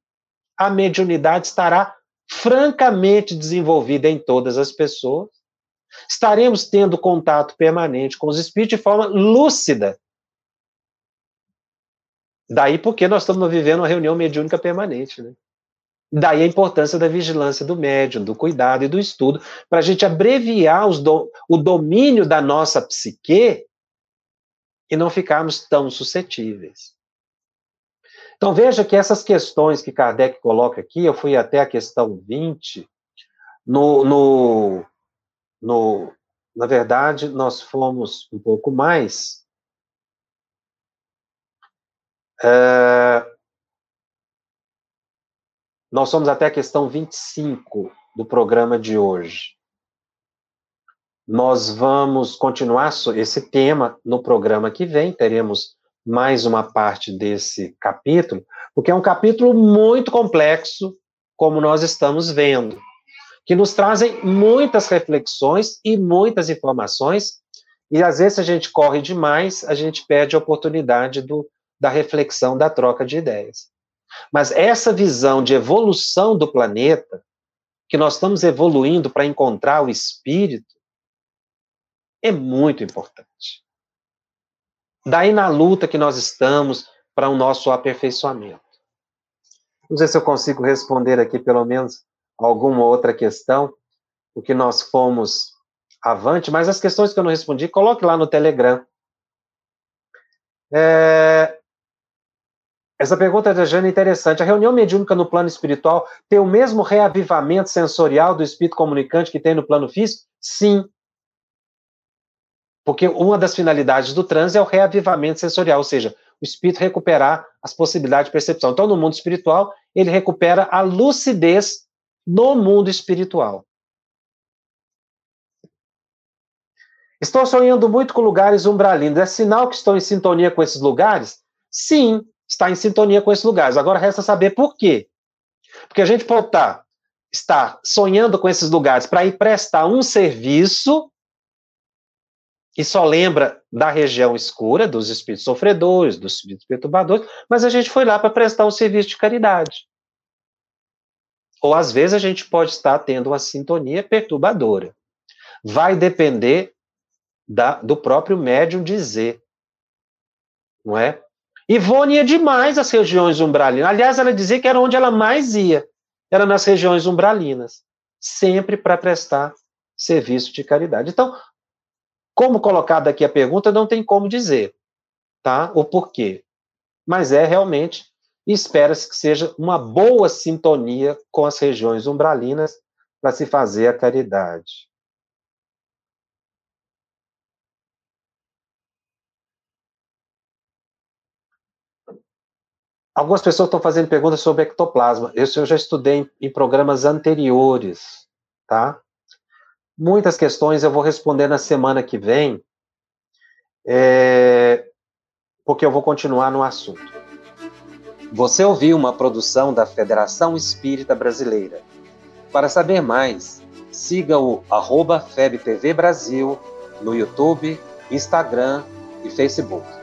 Speaker 1: a mediunidade estará francamente desenvolvida em todas as pessoas. Estaremos tendo contato permanente com os espíritos de forma lúcida, Daí porque nós estamos vivendo uma reunião mediúnica permanente, né? Daí a importância da vigilância do médium, do cuidado e do estudo, para a gente abreviar do, o domínio da nossa psique e não ficarmos tão suscetíveis. Então veja que essas questões que Kardec coloca aqui, eu fui até a questão 20, no, no, no, na verdade, nós fomos um pouco mais, é, nós somos até a questão 25 do programa de hoje. Nós vamos continuar esse tema no programa que vem, teremos mais uma parte desse capítulo, porque é um capítulo muito complexo, como nós estamos vendo, que nos trazem muitas reflexões e muitas informações, e às vezes a gente corre demais, a gente perde a oportunidade do, da reflexão, da troca de ideias. Mas essa visão de evolução do planeta, que nós estamos evoluindo para encontrar o espírito, é muito importante. Daí na luta que nós estamos para o nosso aperfeiçoamento. Não sei se eu consigo responder aqui pelo menos alguma outra questão, porque nós fomos avante, mas as questões que eu não respondi, coloque lá no Telegram. É, essa pergunta da Jana é interessante. A reunião mediúnica no plano espiritual tem o mesmo reavivamento sensorial do espírito comunicante que tem no plano físico? Sim. Porque uma das finalidades do transe é o reavivamento sensorial, ou seja, o espírito recuperar as possibilidades de percepção. Então, no mundo espiritual, ele recupera a lucidez no mundo espiritual. Estou sonhando muito com lugares umbralinos. É sinal que estou em sintonia com esses lugares? Sim, está em sintonia com esses lugares. Agora resta saber por quê. Porque a gente pode estar, tá, estar sonhando com esses lugares para ir prestar um serviço e só lembra da região escura, dos espíritos sofredores, dos espíritos perturbadores, mas a gente foi lá para prestar um serviço de caridade. Ou às vezes a gente pode estar tendo uma sintonia perturbadora. Vai depender da, do próprio médium dizer. Não é? Ivone ia demais às regiões umbralinas. Aliás, ela dizia que era onde ela mais ia. Era nas regiões umbralinas. Sempre para prestar serviço de caridade. Então, como colocada aqui a pergunta, não tem como dizer, tá? O porquê. Mas é realmente, espera-se que seja uma boa sintonia com as regiões umbralinas para se fazer a caridade. Algumas pessoas estão fazendo perguntas sobre ectoplasma. Isso eu já estudei em, em programas anteriores, tá? Muitas questões eu vou responder na semana que vem, é, porque eu vou continuar no assunto. Você ouviu uma produção da Federação Espírita Brasileira. Para saber mais, siga o arroba FebTV Brasil no YouTube, Instagram e Facebook.